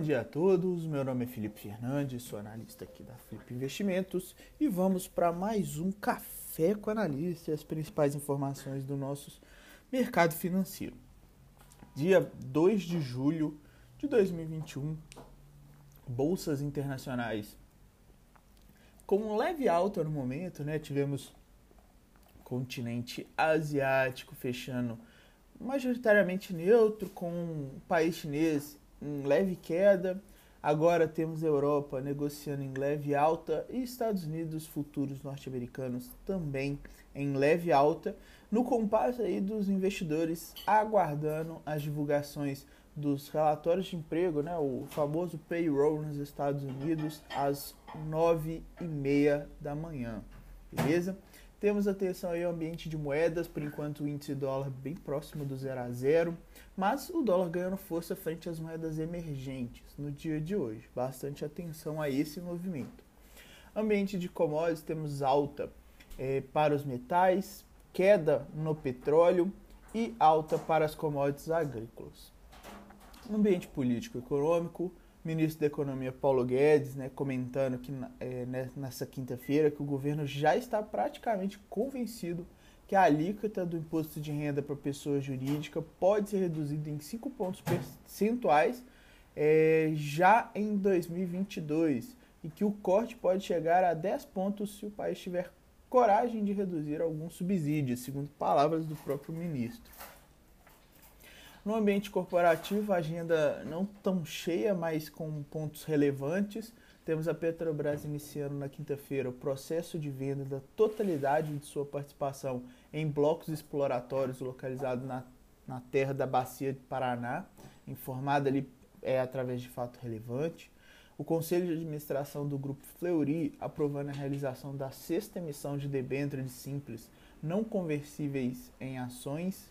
dia a todos. Meu nome é Felipe Fernandes, sou analista aqui da Flip Investimentos e vamos para mais um café com analista e as principais informações do nosso mercado financeiro. Dia 2 de julho de 2021, bolsas internacionais com um leve alta no momento, né? Tivemos continente asiático fechando majoritariamente neutro, com o país chinês em leve queda. Agora temos a Europa negociando em leve alta e Estados Unidos futuros norte-americanos também em leve alta, no compasso aí dos investidores aguardando as divulgações dos relatórios de emprego, né, o famoso payroll nos Estados Unidos, às nove e meia da manhã, beleza? Temos atenção aí ao ambiente de moedas, por enquanto o índice dólar bem próximo do zero a zero, mas o dólar ganhando força frente às moedas emergentes no dia de hoje. Bastante atenção a esse movimento. Ambiente de commodities, temos alta é, para os metais, queda no petróleo e alta para as commodities agrícolas. Ambiente político econômico, ministro da Economia Paulo Guedes, né, comentando que é, né, nessa quinta-feira que o governo já está praticamente convencido que a alíquota do imposto de renda para pessoa jurídica pode ser reduzida em 5 pontos percentuais é, já em 2022 e que o corte pode chegar a 10 pontos se o país tiver coragem de reduzir alguns subsídios, segundo palavras do próprio ministro. No ambiente corporativo, a agenda não tão cheia, mas com pontos relevantes. Temos a Petrobras iniciando na quinta-feira o processo de venda da totalidade de sua participação em blocos exploratórios localizados na, na terra da Bacia de Paraná, informada ali é, através de fato relevante. O Conselho de Administração do Grupo Fleury aprovando a realização da sexta emissão de debêntures simples não conversíveis em ações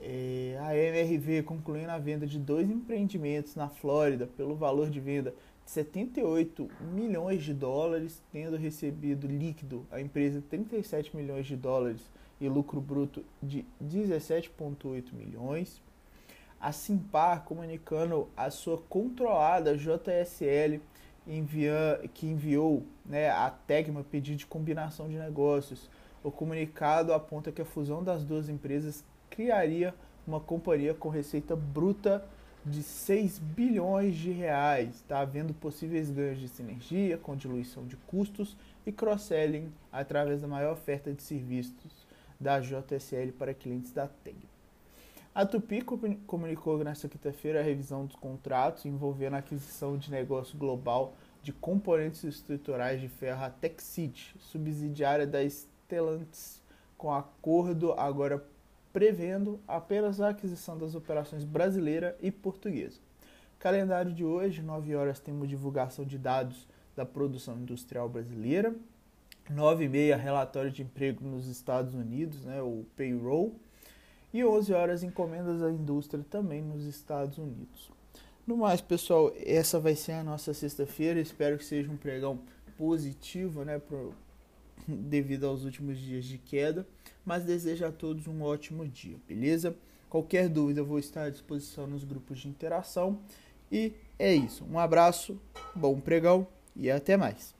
é, a MRV concluindo a venda de dois empreendimentos na Flórida pelo valor de venda de 78 milhões de dólares, tendo recebido líquido a empresa 37 milhões de dólares e lucro bruto de 17,8 milhões. A Simpar comunicando a sua controlada JSL envia, que enviou né, a Tegma pedido de combinação de negócios. O comunicado aponta que a fusão das duas empresas criaria uma companhia com receita bruta de 6 bilhões de reais, está havendo possíveis ganhos de sinergia com diluição de custos e cross-selling através da maior oferta de serviços da JSL para clientes da TEG. A Tupi comunicou nesta quinta-feira a revisão dos contratos envolvendo a aquisição de negócio global de componentes estruturais de ferro a Texit, subsidiária da Stellantis, com acordo agora prevendo apenas a aquisição das operações brasileira e portuguesa. Calendário de hoje, 9 horas, temos divulgação de dados da produção industrial brasileira. 9 e meia, relatório de emprego nos Estados Unidos, né, o payroll. E 11 horas, encomendas à indústria também nos Estados Unidos. No mais, pessoal, essa vai ser a nossa sexta-feira. Espero que seja um pregão positivo, né, devido aos últimos dias de queda, mas desejo a todos um ótimo dia, beleza? Qualquer dúvida eu vou estar à disposição nos grupos de interação. E é isso. Um abraço, bom pregão e até mais.